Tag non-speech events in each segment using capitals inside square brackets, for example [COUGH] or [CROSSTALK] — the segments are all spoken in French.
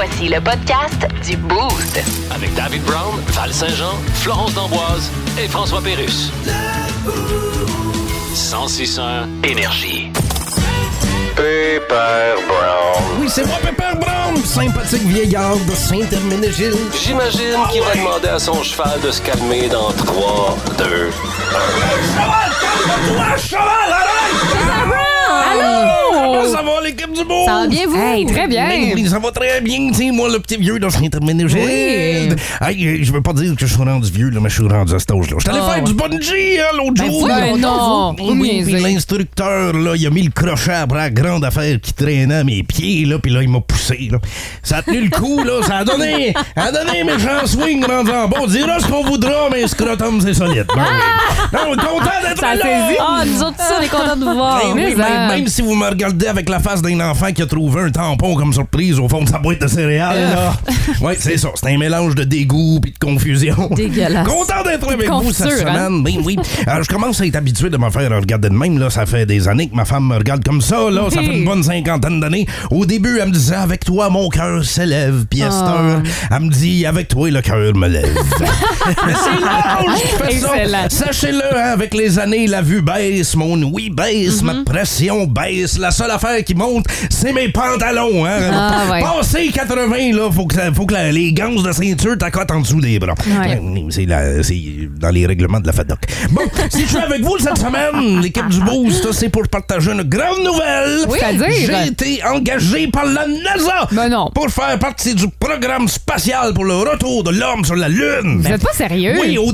Voici le podcast du Boost. Avec David Brown, Val Saint-Jean, Florence D'Amboise et François Pérus. 1061 Énergie. Pepper Brown. Oui, c'est moi, Pepper Brown, sympathique vieillard de Saint-Herménégil. J'imagine qu'il va demander à son cheval de se calmer dans 3, 2, Cheval, calme-toi, cheval, arrête! Comment ça va, l'équipe du beau? Ça va bien, vous? Hey, très bien. Ben oui, ça va très bien, tu sais, moi, le petit vieux de Saint-Herménégil. Oui. Hey, je veux pas dire que je suis rendu vieux, là, mais je suis rendu à cet âge-là. Je suis allé Ah, faire du bungee, hein, l'autre Ben jour. Ben non. Vous Oui, puis l'instructeur, là, il a mis le crochet après la grande affaire qui traînait à mes pieds, là, puis là, il m'a poussé, là. Ça a tenu le coup, là, ça a donné, ça a donné mes méchant swing rendu en bas. On dira ce qu'on voudra, mais scrotum, c'est solide. Ben oui. Non, content d'être Ça a là! saisi. Ah, nous autres, ça, on est contents de vous voir. Ben oui, même, ça- même si vous me regardez avec la face d'un enfant qui a trouvé un tampon comme surprise au fond de sa boîte de céréales, là. Oui, c'est ça. C'est un mélange de dégoût et de confusion. Dégueulasse. Content d'être avec vous cette hein? semaine. Ben oui. Alors, je commence à être habitué de me faire regarder de même. Là. Ça fait des années que ma femme me regarde comme ça. Là. Ça fait une bonne cinquantaine d'années. Au début, elle me disait Avec toi, mon cœur s'élève. Puis à cette Ah. heure, elle me dit Avec toi, le cœur me lève. [LAUGHS] C'est l'âge. [LAUGHS] Sachez-le, hein, avec les années, la vue baisse, mon oui baisse, ma pression baisse. La seule affaire qui monte, c'est mes pantalons. Hein. Ah, ouais. Passé 80, là, faut que, faut que la- les ganses de ceinture t'accotent en dessous des bras. Ouais. C'est la- c'est dans les règlements de la FADOC. Bon, [LAUGHS] si je suis avec vous cette semaine, l'équipe du Boost, c'est pour partager une grande nouvelle. Oui. C'est-à-dire? J'ai été engagé par la NASA Ben non. pour faire partie du programme spatial pour le retour de l'homme sur la Lune. Vous êtes pas sérieux? Oui, au?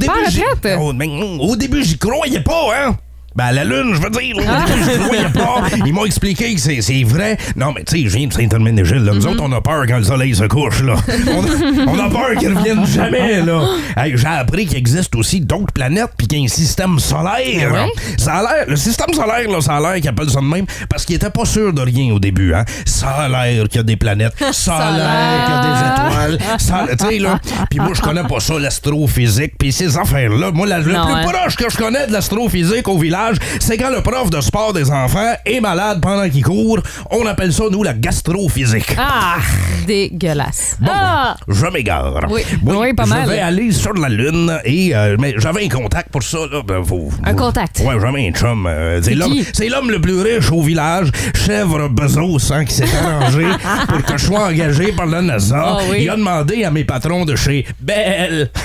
Oh, mm, au début, j'y croyais pas, hein. Ben, à la Lune, je veux dire, Ah. croyais pas. Ils m'ont expliqué que c'est vrai. Non, mais tu sais, je viens de Saint-Herménégil, là. Mm-hmm. Nous autres, on a peur quand le soleil se couche, là. [LAUGHS] On a, on a peur qu'il revienne jamais, là. Hey, J'ai appris qu'il existe aussi d'autres planètes puis qu'il y a un système solaire. Ah? Ça a l'air, le système solaire, là, ça a l'air qu'ils appellent ça de même parce qu'ils étaient pas sûrs de rien au début, hein. Ça a l'air qu'il y a des planètes. [LAUGHS] Ça a l'air qu'il y a des étoiles. Ça, tu sais, là. Puis moi, je connais pas ça, l'astrophysique. Puis ces affaires-là, moi, la- le plus hein. proche que je connais de l'astrophysique au village, c'est quand le prof de sport des enfants est malade pendant qu'il court. On appelle ça, nous, la gastrophysique. Ah, dégueulasse. Bon, Ah! je m'égare. Oui. Oui, pas je mal. vais aller sur la Lune et euh, mais j'avais un contact pour ça. Là, ben, faut- Un faut- contact? Ouais, j'avais un chum. euh, c'est l'homme, le plus riche au village, chèvre Bezos, hein, qui s'est [LAUGHS] arrangé pour que je sois engagé par la NASA. Ah oui. Il a demandé à mes patrons de chez Bell. [LAUGHS]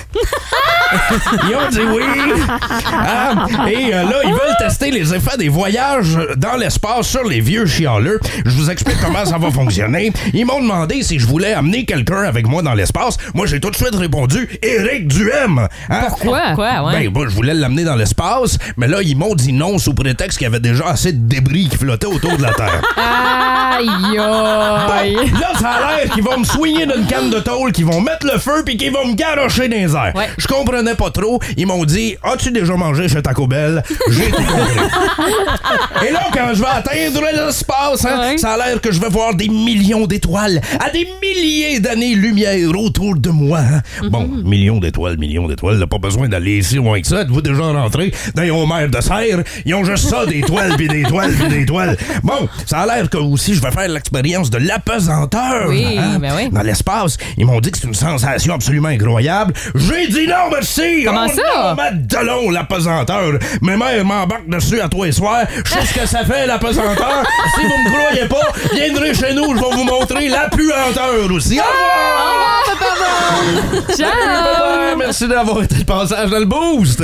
Ils ont dit oui. [LAUGHS] Ah, et euh, là, ils veulent tester les effets des voyages dans l'espace sur les vieux chialeux. Je vous explique comment ça va fonctionner. Ils m'ont demandé si je voulais amener quelqu'un avec moi dans l'espace. Moi, j'ai tout de suite répondu Éric Duhem. Hein? Pourquoi? Quoi, ouais? Ben, moi, je voulais l'amener dans l'espace, mais là, ils m'ont dit non sous prétexte qu'il y avait déjà assez de débris qui flottaient autour de la Terre. Aïe, aïe. Là, ça a l'air qu'ils vont me soigner d'une canne de tôle, qu'ils vont mettre le feu puis qu'ils vont me garocher dans les airs. Ouais. Je comprenais pas trop. Ils m'ont dit As-tu déjà mangé chez Taco Bell J'ai. [LAUGHS] Et là, quand je vais atteindre l'espace, hein, ça a l'air que je vais voir des millions d'étoiles à des milliers d'années-lumière autour de moi. hein. Bon, millions d'étoiles, millions d'étoiles, pas besoin d'aller si loin que ça. Êtes-vous déjà rentré dans les Homer de serre? Ils ont juste ça, des toiles, puis des toiles, puis des toiles. Bon, ça a l'air que aussi je vais faire l'expérience de l'apesanteur. Oui, hein, ben oui. Dans l'espace, ils m'ont dit que c'est une sensation absolument incroyable. J'ai dit non, merci. Comment Oh ça? non, Madelon, l'apesanteur. Mes mères dessus à toi et soir. Je sais ce que ça fait, l'apesanteur. si vous me croyez pas, viendrez chez nous, je vais vous montrer la puanteur aussi. Au revoir! Au Ciao! revoir! Merci d'avoir été le passage dans le boost.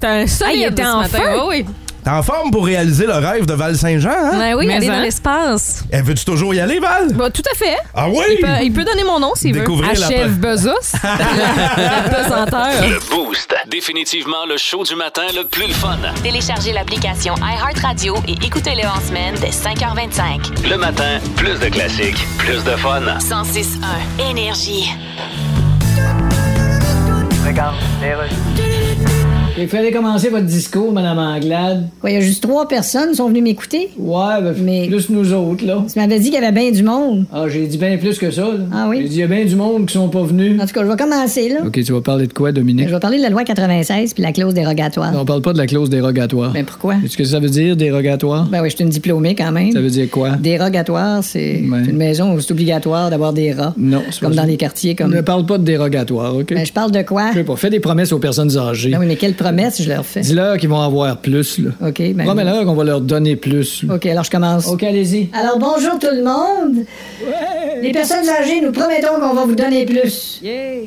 T'as un Ah, il solide était ce en matin. feu? Oui. T'es en forme pour réaliser le rêve de Val-Saint-Jean, hein? Ben oui, Mais aller hein? dans l'espace. Eh, Veux-tu toujours y aller, Val? Bah, tout à fait. Ah oui? Il peut, il peut donner mon nom s'il veut. Découvrir la Achève Bezos. [LAUGHS] L'apesanteur. Le Boost. Définitivement le show du matin le plus le fun. Téléchargez l'application iHeartRadio et écoutez-le en semaine dès 5h25. Le matin, plus de classiques, plus de fun. 106.1 Énergie. Il fallait commencer votre discours, Madame Anglade. Quoi, il y a juste trois personnes qui sont venues m'écouter? Ouais, ben, Mais- plus nous autres, là. Tu m'avais dit qu'il y avait bien du monde. Ah, j'ai dit bien plus que ça, là. Ah oui? J'ai dit, il y a bien du monde qui sont pas venus. En tout cas, je vais commencer, là. OK, tu vas parler de quoi, Dominique? Je vais parler de la loi 96 puis la clause dérogatoire. Non, on parle pas de la clause dérogatoire. Ben pourquoi? Est-ce que ça veut dire dérogatoire? Ben oui, je suis une diplômée quand même. Ça veut dire quoi? Dérogatoire, c'est Ouais. une maison où c'est obligatoire d'avoir des rats. Non, c'est Comme pas dans ça. les quartiers comme. Ne parle pas de dérogatoire, OK? Ben, je parle de quoi? Je sais pas, fais des promesses aux personnes âgées. Ben oui, mais je leur fais? Dis-leur qu'ils vont avoir plus, là. OK, ben. Promets-leur qu'on va leur donner plus. là. OK, alors je commence. OK, allez-y. Alors bonjour tout le monde. Les personnes âgées, nous promettons qu'on va vous donner plus.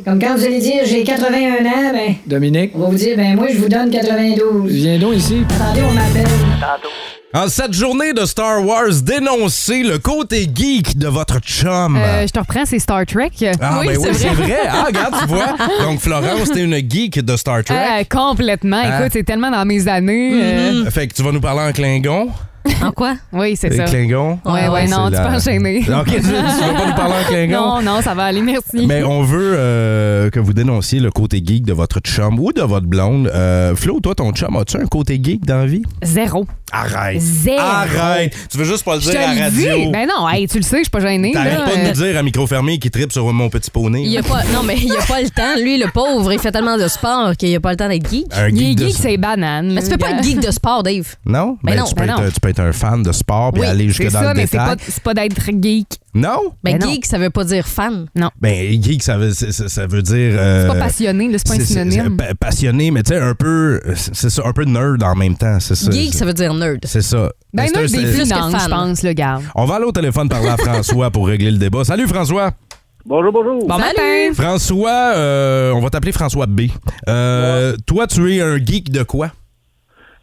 Comme quand vous allez dire j'ai 81 ans, ben, Dominique, on va vous dire ben moi je vous donne 92. viens donc ici. Attendez, on m'appelle. En cette journée de Star Wars, dénoncez le côté geek de votre chum. Euh, je te reprends, c'est Star Trek. ah, ben oui, c'est vrai. Ah, regarde, tu vois. [LAUGHS] Donc, Florence, t'es une geek de Star Trek. Euh, complètement. Hein? Écoute, c'est tellement dans mes années. Mm-hmm. euh, Fait que tu vas nous parler en Klingon? [LAUGHS] En quoi? oui, c'est Les ça. Klingons? Ouais, ouais, non, tu peux enchaîner. [LAUGHS] OK, tu, tu vas pas nous parler en [LAUGHS] Klingon? Non, non, ça va aller, merci. Mais on veut euh, que vous dénonciez le côté geek de votre chum ou de votre blonde. Euh, Flo, toi, ton chum, as-tu un côté geek dans la vie? Zéro. Arrête. Zéro. Arrête. Tu veux juste pas le dire à la radio. Ben non, hey, tu le sais, je suis pas gênée. T'arrêtes pas de Euh, nous dire à micro fermé qui tripe sur mon petit poney. Il a pas, non, mais il a pas le temps. Lui, le pauvre, il fait tellement de sport qu'il a pas le temps d'être geek. Un geek de geek, c'est banane. Mais tu peux pas être geek de sport, Dave. Non? Ben non, tu, peux ben être, non. tu peux être un fan de sport puis Oui, aller jusque c'est dans ça, le mais c'est détail. pas, c'est pas d'être geek. Non? Ben, Ben non. geek, ça veut pas dire fan. Ben, geek, ça veut, ça, ça veut dire. euh, C'est pas passionné, c'est pas un synonyme. pa- passionné, mais tu sais, un peu. C'est ça, un peu nerd en même temps. C'est ça. Geek, ça veut dire nerd. C'est ça. Ben, non, des c'est- plus que finances, fan. je pense, le gars. On va aller au téléphone parler à François pour régler le débat. Salut François. Bonjour, bonjour. Bon matin. François, euh, on va t'appeler François B. Euh, Toi, tu es un geek de quoi?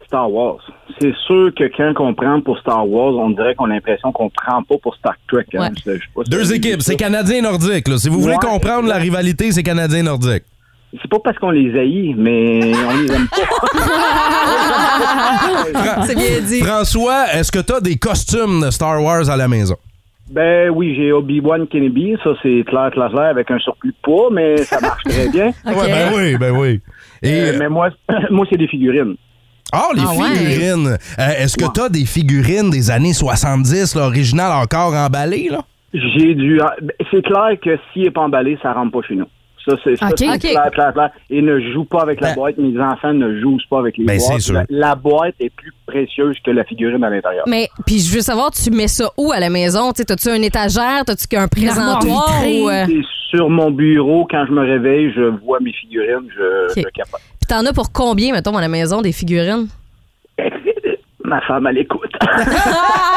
Star Wars. C'est sûr que quand on prend pour Star Wars, on dirait qu'on a l'impression qu'on prend pas pour Star Trek. hein. Ouais. Je- je sais pas si Deux équipes, c'est ça. Canadien et Nordique. là. Si vous voulez Ouais. comprendre la rivalité, c'est Canadien et Nordique. C'est pas parce qu'on les haït, mais on les aime pas. [LAUGHS] C'est bien dit. François, est-ce que tu as des costumes de Star Wars à la maison? ben oui, j'ai Obi-Wan Kenobi, ça c'est clair, clair, clair, avec un surplus de poids, mais ça marche très bien. OK. [LAUGHS] Ouais, ben oui, ben oui. Et, Euh, mais moi, [CLEARS THROAT] moi c'est des figurines. Oh, les Ah ouais. figurines. Euh, est-ce que Ouais. tu as des figurines des années 70, là, originales, encore emballées? Là? J'ai dû. ben, C'est clair que s'il n'est pas emballé, ça rentre pas chez nous. Ça, c'est clair, clair, clair. Et ne joue pas avec la Ben- boîte. Mes enfants ne jouent pas avec les Ben, boîtes. c'est sûr. La, la boîte est plus précieuse que la figurine à l'intérieur. Mais, puis je veux savoir, tu mets ça où à la maison? Tu sais, T'as-tu une étagère? T'as-tu un présentoir? Ou, euh, C'est sur mon bureau, quand je me réveille, je vois mes figurines, je, Ok. je capote. T'en as pour combien, mettons, à la maison, des figurines? Ma femme, elle écoute. [LAUGHS]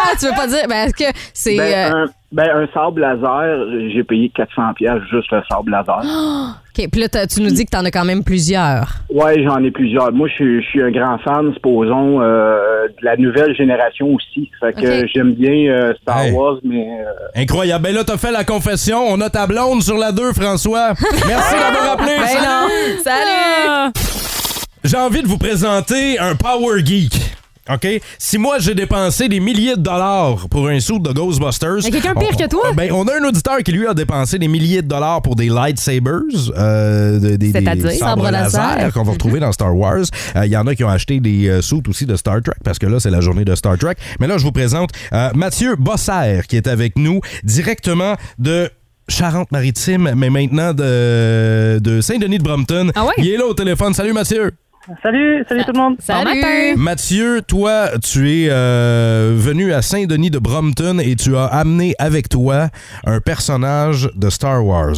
Ah, tu veux pas dire? Ben, est-ce que c'est. ben, euh, un, ben, un sable laser, j'ai payé 400 pièces juste le sable laser. [GASPS] OK, puis là, tu nous dis que t'en as quand même plusieurs. Ouais, j'en ai plusieurs. Moi, je suis, je suis un grand fan, supposons, euh, de la nouvelle génération aussi. Fait que j'aime bien euh, Star Hey. Wars, mais euh, Incroyable. Ben là, t'as fait la confession. On a ta blonde sur la 2, François. [LAUGHS] Merci d'avoir appelé. Ben Salut. non! Salut! J'ai envie de vous présenter un Power Geek. OK? Si moi, j'ai dépensé des milliers de dollars pour un suit de Ghostbusters. Y a quelqu'un pire on- que toi? Ben, on a un auditeur qui, lui, a dépensé des milliers de dollars pour des lightsabers, euh, de- des, C'est-à-dire? des sabres Sabre laser laser. qu'on va retrouver dans Star Wars. Euh, Il y en a qui ont acheté des euh, suits aussi de Star Trek, parce que là, c'est la journée de Star Trek. Mais là, je vous présente euh, Mathieu Bosser, qui est avec nous directement de Charente-Maritime, mais maintenant de, de Saint-Denis de Brompton. Ah ouais? Il est là au téléphone. Salut, Mathieu. Salut, salut tout le monde. Bon matin. Salut! Mathieu, toi, tu es euh, venu à Saint-Denis de Brompton et tu as amené avec toi un personnage de Star Wars.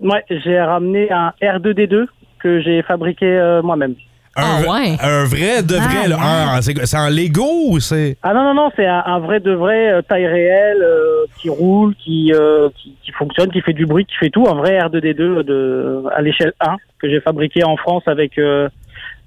Ouais, j'ai ramené un R2D2 que j'ai fabriqué euh, moi-même. Un, Ah ouais? un vrai de vrai. Ah là. Ah, c'est c'est en Lego ou c'est? Ah non, non, non, c'est un, un vrai de vrai euh, taille réelle euh, qui roule, qui, euh, qui, qui fonctionne, qui fait du bruit, qui fait tout. Un vrai R2D2 de, à l'échelle 1 que j'ai fabriqué en France avec euh,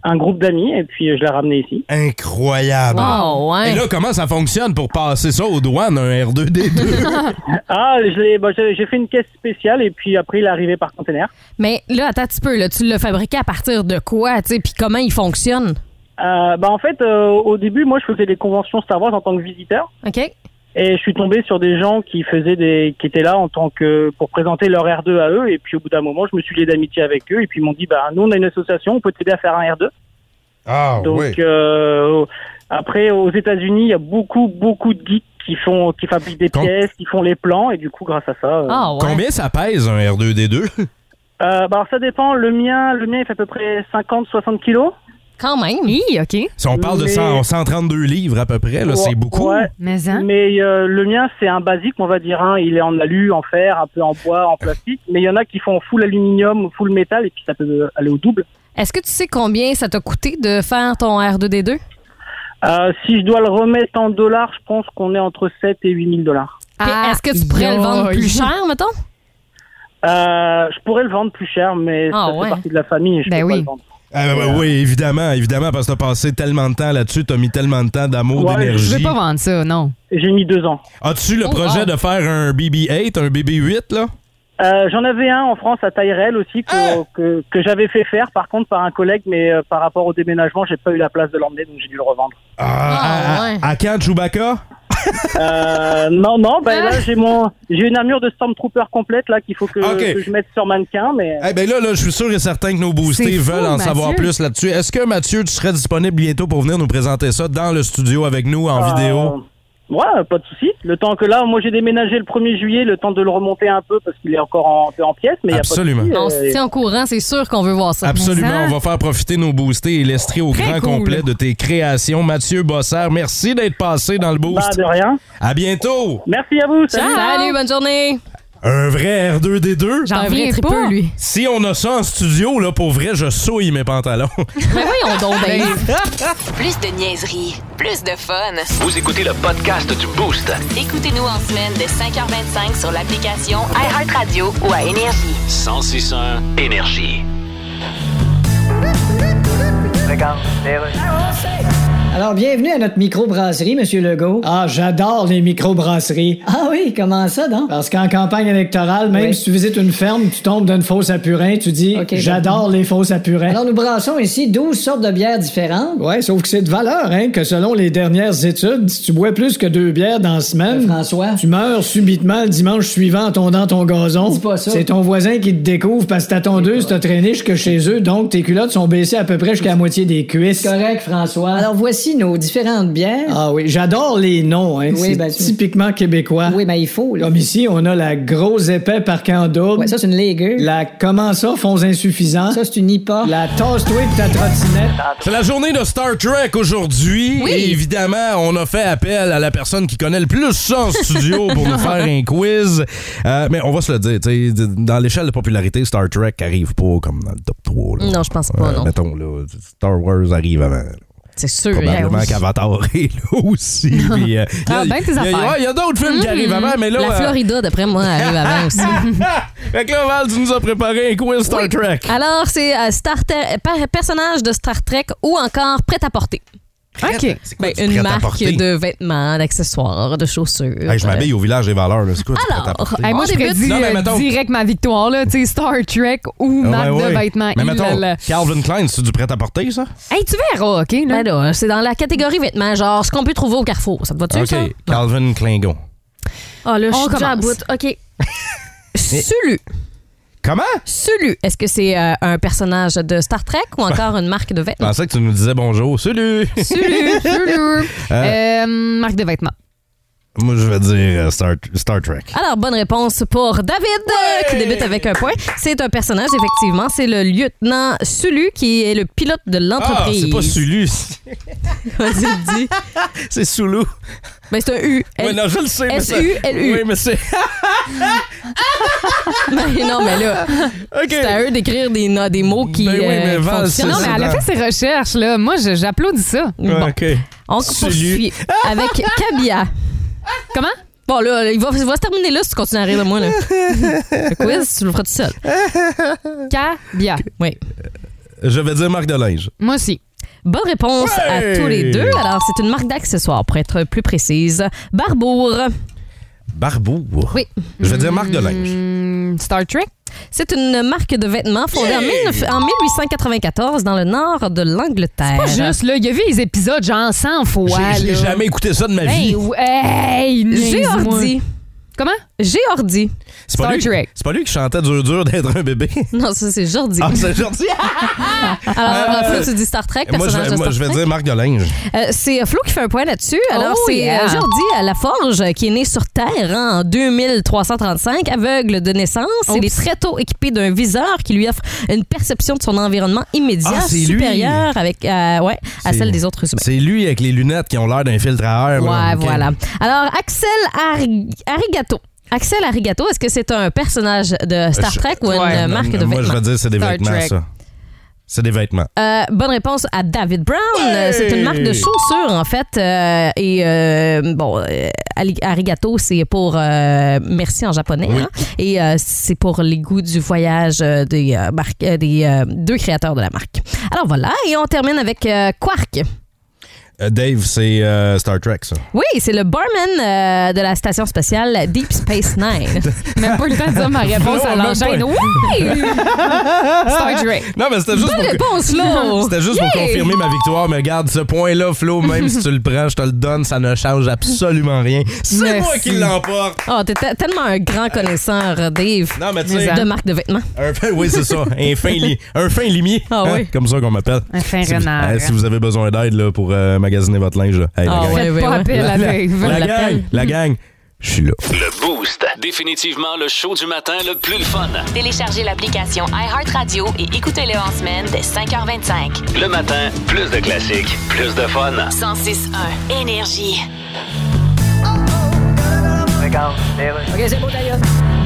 un groupe d'amis et puis euh, je l'ai ramené ici. Incroyable. Oh, ouais. Et là, comment ça fonctionne pour passer ça aux douanes, un R2D2? [LAUGHS] [LAUGHS] Ah, je l'ai- bah, j'ai fait une caisse spéciale et puis après il est arrivé par conteneur. Mais là, attends un petit peu, là, tu l'as fabriqué à partir de quoi, tu sais, puis comment il fonctionne? Euh, bah en fait, euh, au début, moi, je faisais des conventions Star Wars en tant que visiteur. OK? Et je suis tombé sur des gens qui faisaient des, qui étaient là en tant que pour présenter leur R2 à eux. Et puis au bout d'un moment, je me suis lié d'amitié avec eux. Et puis ils m'ont dit, bah nous on a une association, on peut t'aider à faire un R2. Ah, Donc oui. euh, après aux États-Unis, il y a beaucoup beaucoup de geeks qui font qui fabriquent des Com- pièces, qui font les plans et du coup grâce à ça. euh, Ah ouais. Combien ça pèse un R2D2? euh, bah, alors ça dépend. Le mien, le mien, il fait à peu près 50-60 kilos. Quand même. Oui, OK. Si on parle de Mais- 100 132 livres à peu près, là, c'est beaucoup. ouais. Mais hein? Mais euh, le mien, c'est un basique, on va dire. Hein. Il est en alu, en fer, un peu en bois, en plastique. Mais il y en a qui font full aluminium, full métal, et puis ça peut aller au double. Est-ce que tu sais combien ça t'a coûté de faire ton R2D2? Euh, si je dois le remettre en dollars, je pense qu'on est entre 7 et 8 000 dollars. Puis Est-ce que tu pourrais le vendre plus cher, mettons? Euh, je pourrais le vendre plus cher, mais Ah, ça ouais. fait partie de la famille et je Ben peux oui. pas le vendre. Ah, ben, oui, évidemment, évidemment, parce que t'as passé tellement de temps là-dessus, t'as mis tellement de temps d'amour, Ouais, Je d'énergie. vais pas vendre ça, non. J'ai mis deux ans. As-tu le Oh, projet wow. de faire un BB-8, un BB-8, là? Euh, J'en avais un en France à taille réelle aussi que, Ah! que, que j'avais fait faire par contre par un collègue, mais euh, par rapport au déménagement, j'ai pas eu la place de l'emmener, donc j'ai dû le revendre. Ah, Ah, à, ouais. à quand, Chewbacca? Euh, non, non, ben là j'ai mon j'ai une armure de Stormtrooper complète là qu'il faut que, je mette sur mannequin, mais Eh ben là, là, je suis sûr et certain que nos boostés fou, veulent en Mathieu. savoir plus là-dessus. Est-ce que Mathieu, tu serais disponible bientôt pour venir nous présenter ça dans le studio avec nous en Euh, vidéo? Ouais, pas de souci. Le temps que là, moi j'ai déménagé le 1er juillet, le temps de le remonter un peu parce qu'il est encore en, un peu en pièces, mais il y a Absolument. pas de souci. On euh, se tient au courant, c'est sûr qu'on veut voir ça. Absolument, ça- on va faire profiter nos boostés et l'estrer au Très grand cool. complet de tes créations. Mathieu Bossard, merci d'être passé dans le bah, boost. de rien. À bientôt! Merci à vous. Salut. Salut, bonne journée. Un vrai R2D2? C'est J'en un vrai reviens tripeux, pas. lui. Si on a ça en studio, là, pour vrai, je souille mes pantalons. [LAUGHS] Mais oui, on donc Dave. [LAUGHS] Plus de niaiserie, plus de fun. Vous écoutez le podcast du Boost. Écoutez-nous en semaine de 5h25 sur l'application iHeartRadio ou à Énergie. 1061 Énergie. Alors, bienvenue à notre microbrasserie, Monsieur Legault. Ah, j'adore les microbrasseries. Ah oui, comment ça, donc? Parce qu'en campagne électorale, même Oui. si tu visites une ferme, tu tombes d'une fosse à purin, tu dis Ok, J'adore les fosses à purin. Alors, nous brassons ici 12 sortes de bières différentes. Ouais, sauf que c'est de valeur, hein, que selon les dernières études, si tu bois plus que deux bières dans la semaine, Euh, François. tu meurs subitement le dimanche suivant en tondant ton gazon. Dis pas ça. C'est ton voisin qui te découvre parce que ta tondeuse t'a traîné jusque chez eux, donc tes culottes sont baissées à peu près jusqu'à la moitié des cuisses. Correct, François. Alors, voici nos différentes bières. Ah oui, j'adore les noms, hein. Oui, c'est ben, tu- typiquement québécois. Oui, mais il faut, là. Comme ici, on a la grosse épais par double. Ouais, ça, c'est une Lager. La comment ça, fonds insuffisants. Ça, c'est une IPA. La tasse-toi de ta trottinette. C'est la journée de Star Trek aujourd'hui. Oui. Et évidemment, on a fait appel à la personne qui connaît le plus ça en studio pour nous [LAUGHS] faire un quiz. Euh, mais on va se le dire, tu sais, dans l'échelle de popularité, Star Trek arrive pas comme dans le top 3. là. Non, je pense pas, non. Mettons, là, Star Wars arrive avant. là. C'est sûr. Probablement hein. qu'Avatar [LAUGHS] est là aussi. Puis, euh, il y a- Ah, ben tes il y a- affaires. ouais, Il y a d'autres films qui arrivent avant, mais là... La euh, Florida, d'après moi, arrive avant [LAUGHS] aussi. fait que là, Val, tu nous as préparé un quiz Star Oui. Trek. Alors, c'est euh, Star personnage de Star Trek ou encore prêt-à-porter. OK. Quoi Ben, une marque de vêtements, d'accessoires, de chaussures. Hey, je m'habille au village des valeurs. là. C'est quoi Alors? Hey, moi, je prédis euh, mettons- direct ma victoire, là. Star Trek ou marque ouais, de vêtements. Mais Il mettons, là, là. Calvin Klein, c'est du prêt-à-porter, ça? Hey, tu verras, OK? Là. Ben là, c'est dans la catégorie vêtements, genre ce qu'on peut trouver au Carrefour. Ça te va-tu, OK. ça? Calvin Klingon. Ah là, je On suis déjà à bout. OK. [LAUGHS] Sulu. Comment? Sulu. Est-ce que c'est euh, un personnage de Star Trek ou encore une marque de Je vêtements? pensais que tu nous disais bonjour. Salut! Salut, [LAUGHS] salut. Euh, marque de vêtements. Moi, je vais dire euh, Star, Star Trek. Alors, bonne réponse pour David, euh, qui débute avec un point. C'est un personnage, effectivement. C'est le lieutenant Sulu, qui est le pilote de Ah, l'entreprise. c'est pas Sulu. [LAUGHS] Vas-y, dis. [LAUGHS] c'est Soulou. Ben, c'est un U. Ouais, non, je le sais. S-U-L-U. Oui, mais c'est... [LAUGHS] Ben, non, mais là, OK. c'est à eux d'écrire des, mots qui Ben oui, mais euh, Val. Non, mais elle a fait ses recherches, là. Moi, j'applaudis ça. Bon, OK. on Sulu. poursuit avec Kabia. Comment? Bon, là, il va, il va se terminer là si tu continues à rire de moi. Là. [LAUGHS] Le quiz, tu le feras tout seul. Cabia. Oui. Je vais dire marque de linge. Moi aussi. Bonne réponse à Ouais! tous les deux. Alors, c'est une marque d'accessoires, pour être plus précise. Barbour. Barbour. Oui. Je vais dire marque de linge. Hmm, Star Trek? C'est une marque de vêtements fondée en, 19 en 1894 dans le nord de l'Angleterre. Pas juste, là. Il a vu les épisodes, genre 100 fois. J'ai- là. jamais écouté ça de ma Hey, vie. hey, J'ai ordi. Comment? Géordi. C'est pas, Star lui- Trek. c'est pas lui qui chantait dur dur d'être un bébé. [LAUGHS] Non, ça, c'est Jordi. Ah, c'est Jordi. [LAUGHS] Alors, Euh, Flo, tu dis Star Trek, moi, personnage je, de moi, Star je vais Trek. dire Marc Delinge. Euh, c'est Flo qui fait un point là-dessus. Alors, Oh, c'est yeah. euh, Jordi à La Forge, euh, qui est né sur Terre en 2335, aveugle de naissance. Il est Oups. très tôt équipé d'un viseur qui lui offre une perception de son environnement immédiat Ah, c'est lui. supérieure avec, euh, ouais, à C'est- celle des autres humains. C'est lui avec les lunettes qui ont l'air d'un filtre à air. là. Ouais, Ok. voilà. Alors, Axel Arigato. Axel Arigato, est-ce que c'est un personnage de Star Je- Trek ou une Ouais. marque de Moi, je vêtements? vais dire c'est des Star vêtements, Trek. ça. C'est des vêtements. Euh, bonne réponse à David Brown. Euh, C'est une marque de chaussures, en fait. euh, et euh, bon, euh, arigato, c'est pour euh, merci en japonais. Oui. hein. et euh, c'est pour les goûts du voyage euh, des, euh, marques- euh, des euh, deux créateurs de la marque. Alors voilà, et on termine avec euh, Quark. Euh, Dave, c'est euh, Star Trek, ça. Oui, c'est le barman euh, de la station spatiale Deep Space Nine. [LAUGHS] Même pas le temps de dire ma réponse Non, à l'enchaîne. Oui! [LAUGHS] Star Trek. Non, mais c'était juste Bonne pour... réponse, là! [LAUGHS] C'était juste pour confirmer ma victoire, mais regarde, ce point-là, Flo, même si tu le prends, je te le donne, ça ne change absolument rien. C'est moi qui l'emporte. Oh, t'es te- tellement un grand connaisseur, Dave, Non, mais tu sais, de marque de vêtements. un fin, oui, c'est ça, un fin, li- un fin limier. Ah hein, oui. Comme ça qu'on m'appelle. Un fin Si vous, renard. euh, si vous avez besoin d'aide là, pour euh, magasiner votre linge, là, hey, la Ah gang. pas appel à Dave. La gang, la gang, je suis là. Le Boost. Définitivement le show du matin le plus le fun. Téléchargez l'application iHeartRadio et écoutez-le en semaine dès 5h25. Le matin, plus de classiques, plus de fun. 106.1 Énergie.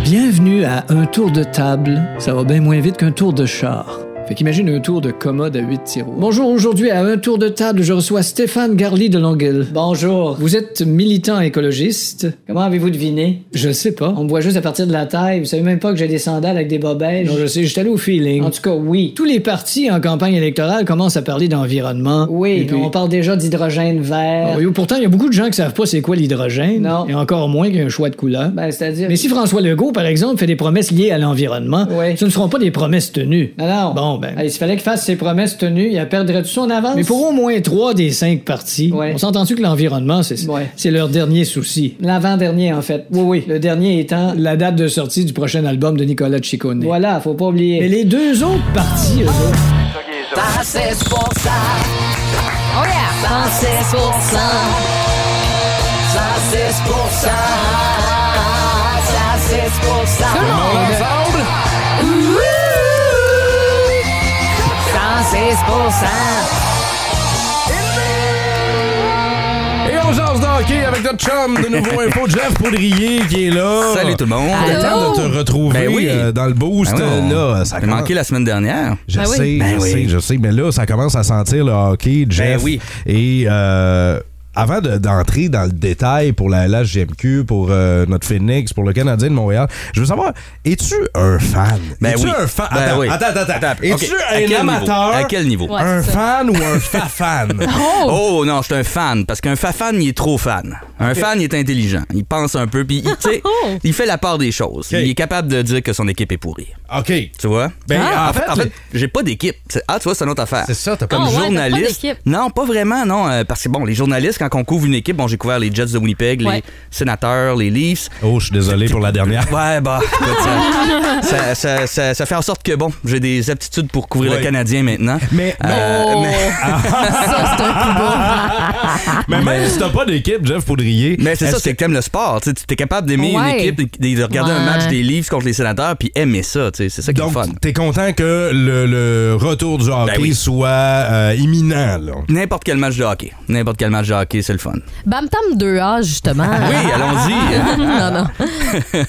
Bienvenue à Un tour de table. Ça va bien moins vite qu'un tour de char. Fait qu'imagine un tour de commode à 8 tiroirs. Bonjour, aujourd'hui à Un tour de table, je reçois Stéphane Garly de Longueuil. Bonjour. Vous êtes militant écologiste. Comment avez-vous deviné? Je sais pas. On me voit juste à partir de la taille. Vous savez même pas que j'ai des sandales avec des bobèges. Non, je sais, j'étais allé au feeling. En tout cas, oui. Tous les partis en campagne électorale commencent à parler d'environnement. Oui, on parle déjà d'hydrogène vert. pourtant, il y a beaucoup de gens qui savent pas c'est quoi l'hydrogène. Non. Et encore moins qu'il y a un choix de couleur. Ben, c'est-à-dire. Mais si François Legault, par exemple, fait des promesses liées à l'environnement, ce ne seront pas des promesses tenues. Alors, bon, ben. Hey, S'il fallait qu'il fasse ses promesses tenues, il perdrait tout son avance? Mais pour au moins trois des cinq parties, on s'entend-tu que l'environnement, c'est ouais. leur dernier souci? L'avant-dernier, en fait. Oui, oui. Le dernier étant. La date de sortie du prochain album de Nicolas Ciccone. Voilà, faut pas oublier. Mais les deux autres parties, eux autres. 116 Oh yeah! 116 116 116 Et on jase de hockey avec notre chum de Nouveau [LAUGHS] Info, Jeff Poudrier, qui est là. Salut tout le monde. Content de te retrouver Ben oui. euh, dans le boost. Ben oui, on- là, ça commence- manqué la semaine dernière. Je Ben oui. sais, Ben je oui. sais, je sais, mais là, ça commence à sentir le hockey, Jeff. Ben oui. Et euh, avant de- d'entrer dans le détail pour la LHGMQ, pour euh, notre Phoenix, pour le Canadien de Montréal, je veux savoir, es-tu un fan? Ben es-tu oui. un fan? Ben attends, oui. attends, attends, attends. Es-tu un niveau? amateur? À quel niveau? Ouais, un fan ou un fa-fan? [LAUGHS] Oh non, je suis un fan parce qu'un fa-fan, il est trop fan. Un fan, il est intelligent. Il pense un peu, puis il, tu sais, [LAUGHS] il fait la part des choses. Il est capable de dire que son équipe est pourrie. OK. Tu vois? Ben, Ah, en fait, en fait, j'ai pas d'équipe. Ah, tu vois, c'est une autre affaire. c'est ça, t'as pas Comme ouais, pas journaliste. d'équipe. non, pas vraiment, non. euh, parce que bon, les journalistes, quand on couvre une équipe, bon, j'ai couvert les Jets de Winnipeg, Ouais. les Sénateurs, les Leafs. Oh, je suis désolé pour la dernière. Ouais, bah, [LAUGHS] ça, ça, ça- ça- ça fait en sorte que, bon, j'ai des aptitudes pour couvrir Ouais. le Canadien maintenant. Mais, Euh, mais- [LAUGHS] Ça, c'est un coup. [LAUGHS] mais même si t'as pas d'équipe, Jeff Poudrier. Mais c'est ça, c'est que t'aimes le sport. Tu t'es capable d'aimer Ouais. une équipe, de regarder un match des Leafs contre les sénateurs, puis aimer ça. C'est ça qui est le fun. t'es content que le, le retour du hockey Ben oui. soit euh, imminent. N'importe quel match de hockey. N'importe quel match de hockey, c'est le fun. Bam Tam 2A, justement. [LAUGHS] Oui, allons-y. [LAUGHS] non, non. [LAUGHS]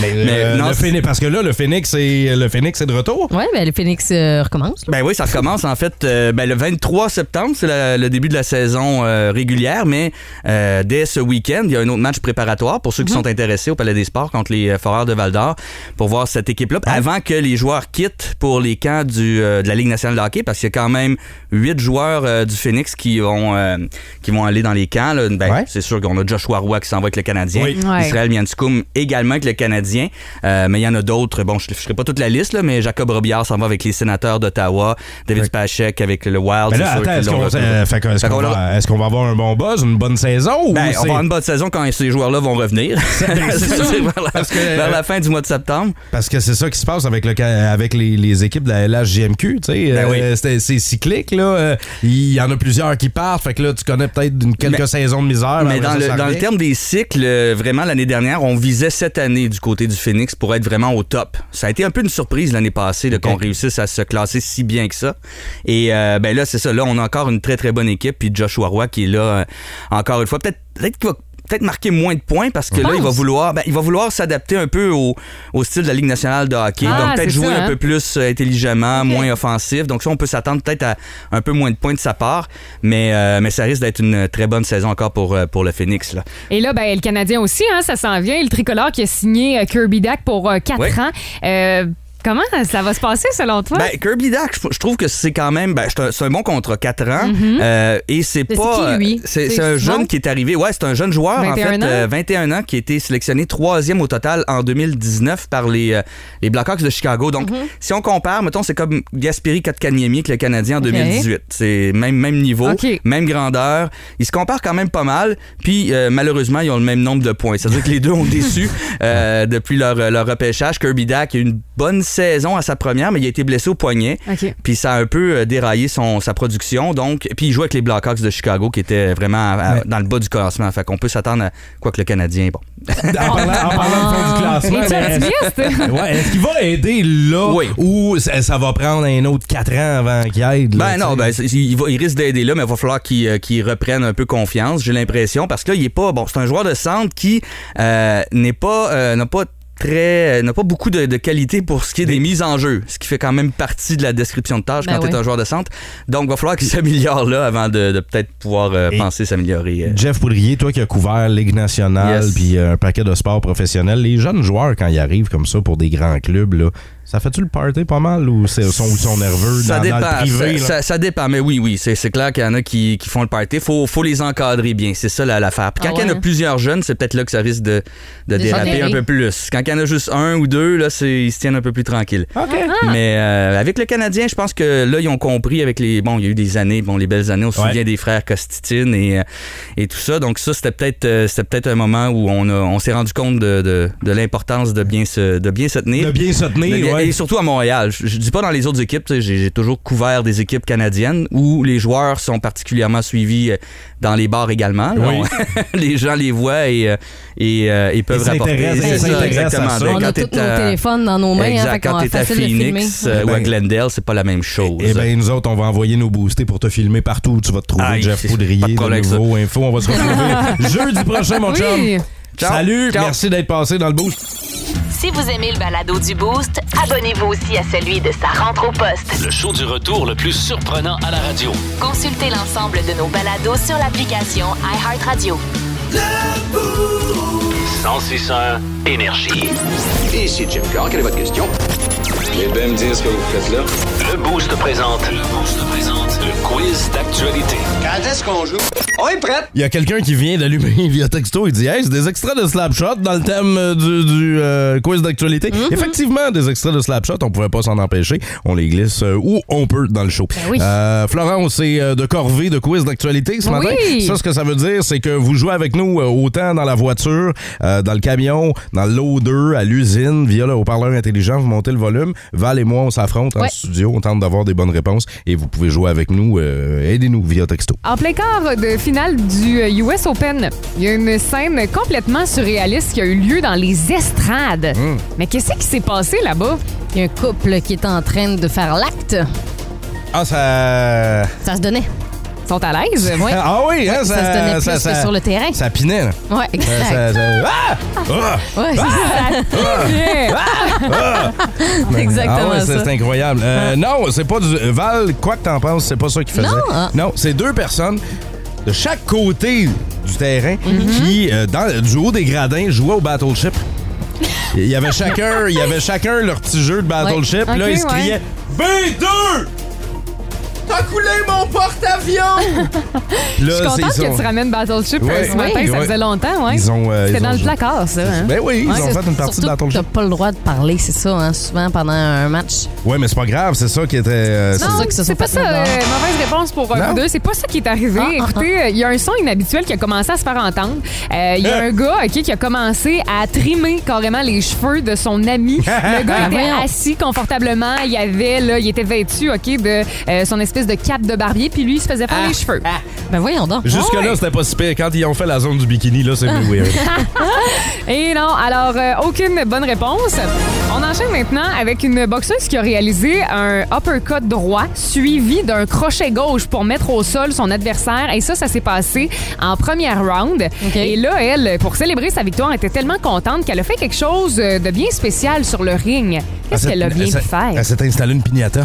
Mais, Mais euh, non, le Phoenix, parce que là, le Phoenix est, le Phoenix est de retour. Ouais, ben le Phoenix euh, recommence. Ben oui, ça recommence en fait euh, ben, le 23 septembre, c'est le début de la saison euh, régulière, mais euh, dès ce week-end, il y a un autre match préparatoire pour ceux qui sont intéressés au Palais des Sports contre les euh, Foreurs de Val-d'Or pour voir cette équipe-là avant que les joueurs quittent pour les camps du, euh, de la Ligue nationale de hockey parce qu'il y a quand même huit joueurs du Phoenix qui vont, qui vont aller dans les camps. Ben, Ouais. C'est sûr qu'on a Joshua Roy qui s'en va avec le Canadien. Oui. Ouais. Israël Mianscoum également avec le Canadien. Mais il y en a d'autres. Bon, je ne ferai pas toute la liste, là, mais Jacob Robillard s'en va avec les sénateurs d'Ottawa. David. Spacek avec le Wild. Mais là, attends, est-ce qu'on va, va avoir un bon buzz, une bonne saison? ou Ben, on va avoir une bonne saison quand ces joueurs-là vont revenir. [LAUGHS] c'est [LAUGHS] vers, la, Parce que- euh, vers la fin du mois de septembre. Parce que c'est ça qui se passe avec, le, avec les, les équipes de la LHJMQ. Ben Euh, oui. c'est- C'est cyclique. là. Euh, Il y en a plusieurs qui partent. Fait que là, tu connais peut-être une- quelques Mais- saisons de misère. Mais après dans, le, dans le terme des cycles, euh, vraiment, l'année dernière, on visait cette année du côté du Phoenix pour être vraiment au top. Ça a été un peu une surprise l'année passée là, Ok. qu'on réussisse à se classer si bien que ça. Et euh, ben là, c'est ça. Là, on a encore une très, très bonne équipe. Puis Joshua Roy qui est là euh, encore une fois. Peut-être peut-être qu'il va peut-être marquer moins de points parce que là, il va vouloir ben, il va vouloir s'adapter un peu au, au style de la Ligue nationale de hockey. Ah, Donc peut-être jouer ça, un hein? peu plus euh, intelligemment, moins offensif. Donc ça, on peut s'attendre peut-être à un peu moins de points de sa part. Mais, euh, mais ça risque d'être une très bonne saison encore pour, pour le Phoenix. Là. Et là, ben, le Canadien aussi, hein, ça s'en vient. Le tricolore qui a signé Kirby Dack pour 4 Oui. ans. Euh, comment ça va se passer selon toi? Ben, Kirby Dack, je, je trouve que c'est quand même, ben, c'est un, bon contrat, 4 ans. Euh, et c'est pas. qui, lui? C'est un jeune qui est arrivé. Ouais, c'est un jeune joueur, 21 en fait, ans? euh, 21 ans, qui a été sélectionné troisième au total en 2019 par les, euh, les Blackhawks de Chicago. Donc, Mhm. si on compare, mettons, c'est comme Gasperi Kotkaniemi avec le Canadien en 2018. C'est même, même niveau, même grandeur. Ils se comparent quand même pas mal. Puis, euh, malheureusement, ils ont le même nombre de points. C'est-à-dire que les deux ont [LAUGHS] déçu euh, depuis leur, leur repêchage. Kirby Dack a une bonne saison à sa première, mais il a été blessé au poignet. Puis ça a un peu euh, déraillé son, sa production. Donc, puis il joue avec les Blackhawks de Chicago qui étaient vraiment à- à- Ouais. dans le bas du classement. Fait qu'on peut s'attendre à quoi que le Canadien. Bon. [LAUGHS] En parlant, en parlant du [LAUGHS] classement, Es-tu mais est-ce- [LAUGHS] ouais, qu'il va aider là Oui. ou ça, ça va prendre un autre 4 ans avant qu'il aide? là, Ben non, ben, il, va- il risque d'aider là, mais il va falloir qu'il euh, qu'il reprenne un peu confiance, j'ai l'impression, parce que là, il est pas. Bon, c'est un joueur de centre qui euh, n'est pas. euh, n'a pas très euh, n'a pas beaucoup de, de qualité pour ce qui est des mises en jeu, ce qui fait quand même partie de la description de tâche Ben quand tu es oui. un joueur de centre. Donc, il va falloir qu'il [LAUGHS] s'améliore là avant de, de peut-être pouvoir euh, penser s'améliorer. euh. Jeff Poudrier, toi qui as couvert Ligue nationale Yes. puis euh, un paquet de sports professionnels, les jeunes joueurs, quand ils arrivent comme ça pour des grands clubs, là, ça fait-tu le party pas mal ou c'est- sont, ils sont nerveux Ça dans, dépend. dans le privé? ça, là? ça- ça dépend. Mais oui, oui, c'est c'est clair qu'il y en a qui, qui font le party. Faut, faut les encadrer bien. C'est ça la- l'affaire. Puis quand Ah il y en a plusieurs jeunes, c'est peut-être là que ça risque de, de déraper un peu plus. Quand il y en a juste un ou deux, là, c'est- ils se tiennent un peu plus tranquilles. Ah. Mais euh, avec le Canadien, je pense que là, ils ont compris avec les. Bon, il y a eu des années, bon, les belles années. On se Ouais. souvient des frères Costitine et, euh, et tout ça. Donc ça, c'était peut-être euh, c'était peut-être un moment où on, a, on s'est rendu compte de, de, de l'importance de bien se, de bien se tenir. De bien se tenir, ouais. Et surtout à Montréal. Je, je dis pas dans les autres équipes, j'ai toujours couvert des équipes canadiennes où les joueurs sont particulièrement suivis euh, dans les bars également. là. Oui. On- [LAUGHS] les gens les voient et, euh, et, euh, ils peuvent Ils rapporter. C'est ils ça, exactement. ça. On quand a tous nos à- téléphones dans nos mains. hein, Exact. qu'on quand a t'es à. Phoenix euh, Ben, ou à Glendale, c'est pas la même chose. Eh bien, nous autres, on va envoyer nos boostés pour te filmer partout où tu vas te trouver, Aïe, Jeff Poudrier, de nouveau info. On va se retrouver [LAUGHS] jeudi prochain, mon chum. Ciao. Salut, Ciao. merci d'être passé dans le boost. Si vous aimez le balado du Boost, abonnez-vous aussi à celui de sa rentre au poste. Le show du retour le plus surprenant à la radio. Consultez l'ensemble de nos balados sur l'application iHeartRadio. 1061 Énergie. Ici Jim Carr, quelle est votre question? Eh bien me dire ce que vous faites là? Le Boost présente. Le Boost présente. Le quiz d'actualité. Quand est-ce qu'on joue? On est prêt! Il y a quelqu'un qui vient d'allumer [LAUGHS] via texto. Il dit Hey, c'est des extraits de Slapshot dans le thème euh, du, du, euh, quiz d'actualité. Mm-hmm. Effectivement, des extraits de Slapshot, on pouvait pas s'en empêcher. On les glisse euh, où on peut dans le show. Ben oui. Euh, Florence, c'est euh, de corvée de quiz d'actualité ce matin. Oui. Ça, ce que ça veut dire, c'est que vous jouez avec nous euh, autant dans la voiture, euh, dans le camion, dans l'odeur, à l'usine, via le haut-parleur intelligent. Vous montez le volume. Val et moi, on s'affronte en studio. On tente d'avoir des bonnes réponses et vous pouvez jouer avec nous. euh, Aidez-nous via texto. En plein quart de finale du euh, US Open, il y a une scène complètement surréaliste qui a eu lieu dans les estrades. Hmm. Mais qu'est-ce qui s'est passé là-bas? Il y a un couple qui est en train de faire l'acte. Ah, ça. Ça se donnait. Ils sont à l'aise? Oui. [LAUGHS] Ah oui, hein, ça, ça, se donnait plus ça- que ça- sur le terrain. Ça pinait, là. Ouais, exact. ça- ça- Ah! Ah! Ouais, c'est ça. Exactement Ah ouais, c'est ça. c'est incroyable. Euh, Non, c'est pas du. Val, quoi que t'en penses, c'est pas ça qu'il faisait. Non, ah. Non, c'est deux personnes de chaque côté du terrain qui, euh, dans, du haut des gradins, jouaient au Battleship. Il y avait chacun, il y avait chacun leur petit jeu de Battleship. Ouais. Là, ils se criaient B2! T'as coulé mon porte-avions! [LAUGHS] Je suis contente que tu ramènes Battleship Ouais. ce matin, Ouais. ça faisait longtemps, ouais. Ils ont, euh, C'était ils dans ont le placard, ça. hein? Ben oui, ils Ouais, ont fait une partie de surtout que Battleship. T'as pas le droit de parler, c'est ça, hein, souvent pendant un match. Ouais, mais c'est pas grave, c'est ça qui était. euh, C'est ça que ça C'est pas fait ça, euh, mauvaise réponse pour euh, Non? vous deux. C'est pas ça qui est arrivé. Ah, ah, Écoutez, euh, il y a un son inhabituel qui a commencé à se faire entendre. Euh, Il y a Hein? un gars ok, qui a commencé à trimer carrément les cheveux de son ami. [LAUGHS] Le gars était voyons. assis confortablement. Il avait, là, il était vêtu ok, de euh, son espèce de cape de barbier, puis lui, il se faisait faire les cheveux. Ben voyons donc. Jusque-là, Ouais. c'était pas si pire. Quand ils ont fait la zone du bikini, là, c'est plus weird. [LAUGHS] Et non, alors euh, aucune bonne réponse. On enchaîne maintenant avec une boxeuse qui a réalisé un uppercut droit suivi d'un crochet gauche pour mettre au sol son adversaire. Et ça, ça s'est passé en première round. OK. Et là, elle, pour célébrer sa victoire, était tellement contente qu'elle a fait quelque chose de bien spécial sur le ring. Qu'est-ce qu'elle a bien Elle pu s'est- faire? Elle s'est installée une piñata.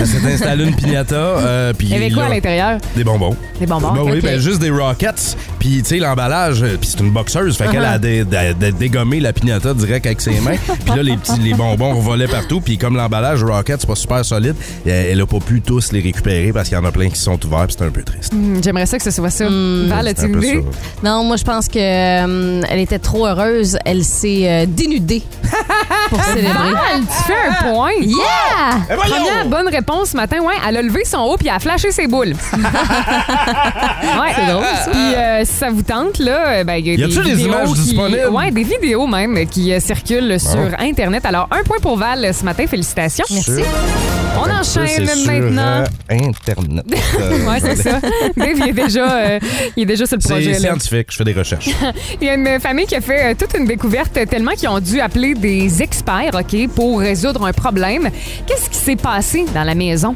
Elle s'est installée une piñata. euh, puis Il y avait quoi là, à l'intérieur? Des bonbons. Des bonbons? Ben oui, ben juste des rockets. Puis, tu sais, l'emballage, euh, puis c'est une boxeuse, fait qu'elle Uh-huh. a dé- dé- dé- dégommé la piñata direct avec ses mains. Puis là, les petits les bonbons volaient partout. Puis comme l'emballage rocket, c'est pas super solide, elle, elle a pas pu tous les récupérer parce qu'il y en a plein qui sont ouverts, puis c'est un peu triste. Hmm, J'aimerais ça que ce soit ça. Val, C'est as-tu. Non, moi, je pense que euh, elle était trop heureuse. Elle s'est euh, dénudée [LAUGHS] pour célébrer. Val, tu fais un point. Yeah! Eh! Première bonne réponse ce matin, ouais, elle a levé son haut puis elle a flashé ses boules. [LAUGHS] ouais, C'est drôle, ça. Puis euh, si ça vous tente là, euh, ben il y a Y des des vidéos images qui- disponibles? Ouais, des vidéos même qui euh, circulent sur internet. Alors un point pour Val ce matin, félicitations. Merci. On enchaîne C'est sur, maintenant. euh, Internet. Euh, [LAUGHS] Ouais, c'est ça. Dave, il est déjà, euh, il est déjà sur le C'est projet. là. scientifique, je fais des recherches. [LAUGHS] Il y a une famille qui a fait toute une découverte tellement qu'ils ont dû appeler des experts, OK, pour résoudre un problème. Qu'est-ce qui s'est passé dans la maison?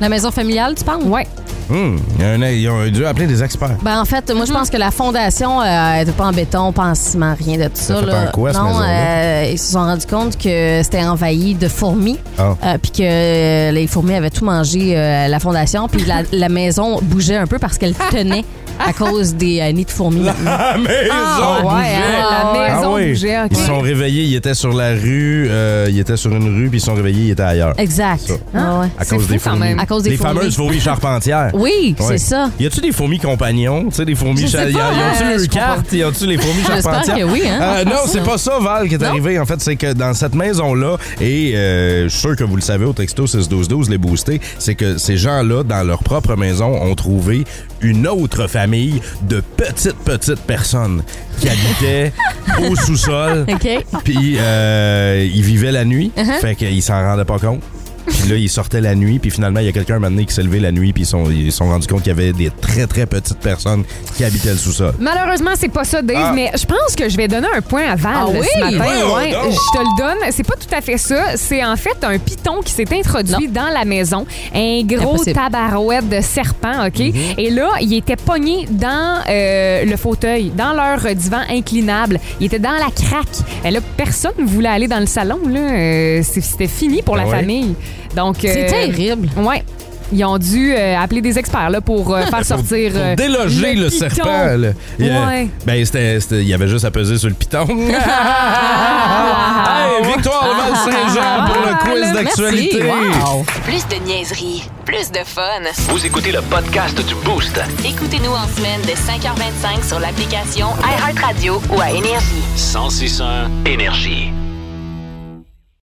La maison familiale, tu penses? Ouais. Hum, un- ils ont dû appeler des experts. Ben en fait, moi je pense que la fondation euh, était pas en béton, pas en ciment, rien de tout ça. Ça fait là. en quoi, cette non, euh, ils se sont rendus compte que c'était envahi de fourmis, Ah. euh, puis que euh, les fourmis avaient tout mangé euh, la fondation, puis la, [LAUGHS] la maison bougeait un peu parce qu'elle tenait à cause des euh, nids de fourmis. La maison Ah, ouais, bougeait. hein, la maison Ah oui. bougeait, OK. Ils se sont réveillés, ils étaient sur la rue, euh, ils étaient sur une rue, puis ils se sont réveillés, ils étaient ailleurs. Exact. Ça. Ah ouais. À C'est cause fou des quand fourmis. même. À cause des les fourmis. fameuses fourmis charpentières. Oui, Ouais. c'est ça. Y a-tu des fourmis compagnons? Tu sais, des fourmis pas, y a-tu euh, le crois carte? Y a-tu les fourmis [LAUGHS] J'espère charpentières? que oui, hein. Euh, non, c'est pas ça, Val, qui est Non? arrivé. En fait, c'est que dans cette maison-là, et euh, je suis sûr que vous le savez au texto 61212, les boostés, c'est que ces gens-là, dans leur propre maison, ont trouvé une autre famille de petites, petites personnes qui habitaient [LAUGHS] au sous-sol. OK. Puis euh, ils vivaient la nuit, Uh-huh. fait qu'ils s'en rendaient pas compte. Puis là, ils sortaient la nuit, puis finalement, il y a quelqu'un un moment donné qui s'est levé la nuit, puis ils sont, ils se sont rendus compte qu'il y avait des très, très petites personnes qui habitaient le sous-sol. Malheureusement, c'est pas ça, Dave, Ah. mais je pense que je vais donner un point à Val Ah oui? ce matin. Voyons Ouais, donc. je te le donne. C'est pas tout à fait ça. C'est en fait un python qui s'est introduit dans la maison. Un gros Impossible. tabarouette de serpent, OK? Mm-hmm. Et là, il était pogné dans euh, le fauteuil, dans leur divan inclinable. Il était dans la craque. Et là, personne ne voulait aller dans le salon. là. Euh, c'est- C'était fini pour la Ah ouais? famille. Donc, C'est euh, terrible. Ouais. Ils ont dû euh, appeler des experts là, pour euh, faire [LAUGHS] sortir. Pour déloger le, serpent, là. Il Ouais. Ben, c'était, c'était- il y avait juste à peser sur le piton. Ah, [LAUGHS] [LAUGHS] hey, victoire de Val-Saint-Jean pour le quiz d'actualité. Merci. Wow. Plus de niaiserie, plus de fun. Vous écoutez le podcast du Boost. Écoutez-nous en semaine de 5h25 sur l'application iHeartRadio ou à Énergie. 1061 Énergie.